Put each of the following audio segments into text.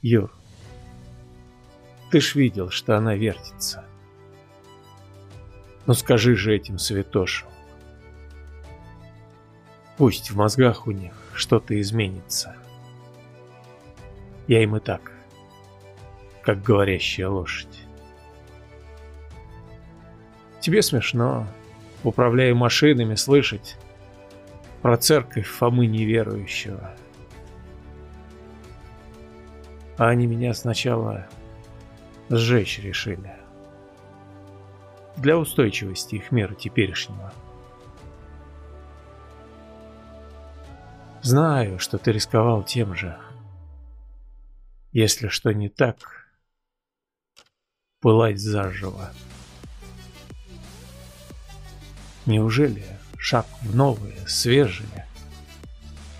Юр, ты ж видел, что она вертится. Ну скажи же этим святошам. Пусть в мозгах у них что-то изменится. Я им и так, как говорящая лошадь. Тебе смешно, управляя машинами, слышать про церковь Фомы неверующего. А они меня сначала сжечь решили. Для устойчивости их мира теперешнего. Знаю, что ты рисковал тем же. Если что не так, пылать заживо. Неужели шаг в новое, свежее,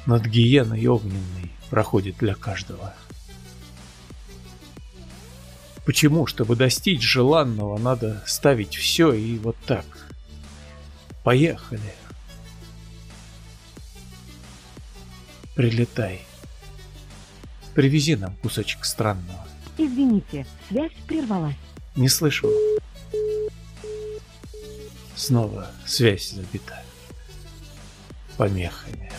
над гиеной огненной проходит для каждого? Почему, чтобы достичь желанного, надо ставить все и вот так? Поехали. Прилетай. Привези нам кусочек странного. Извините, связь прервалась. Не слышу. Снова связь забита помехами.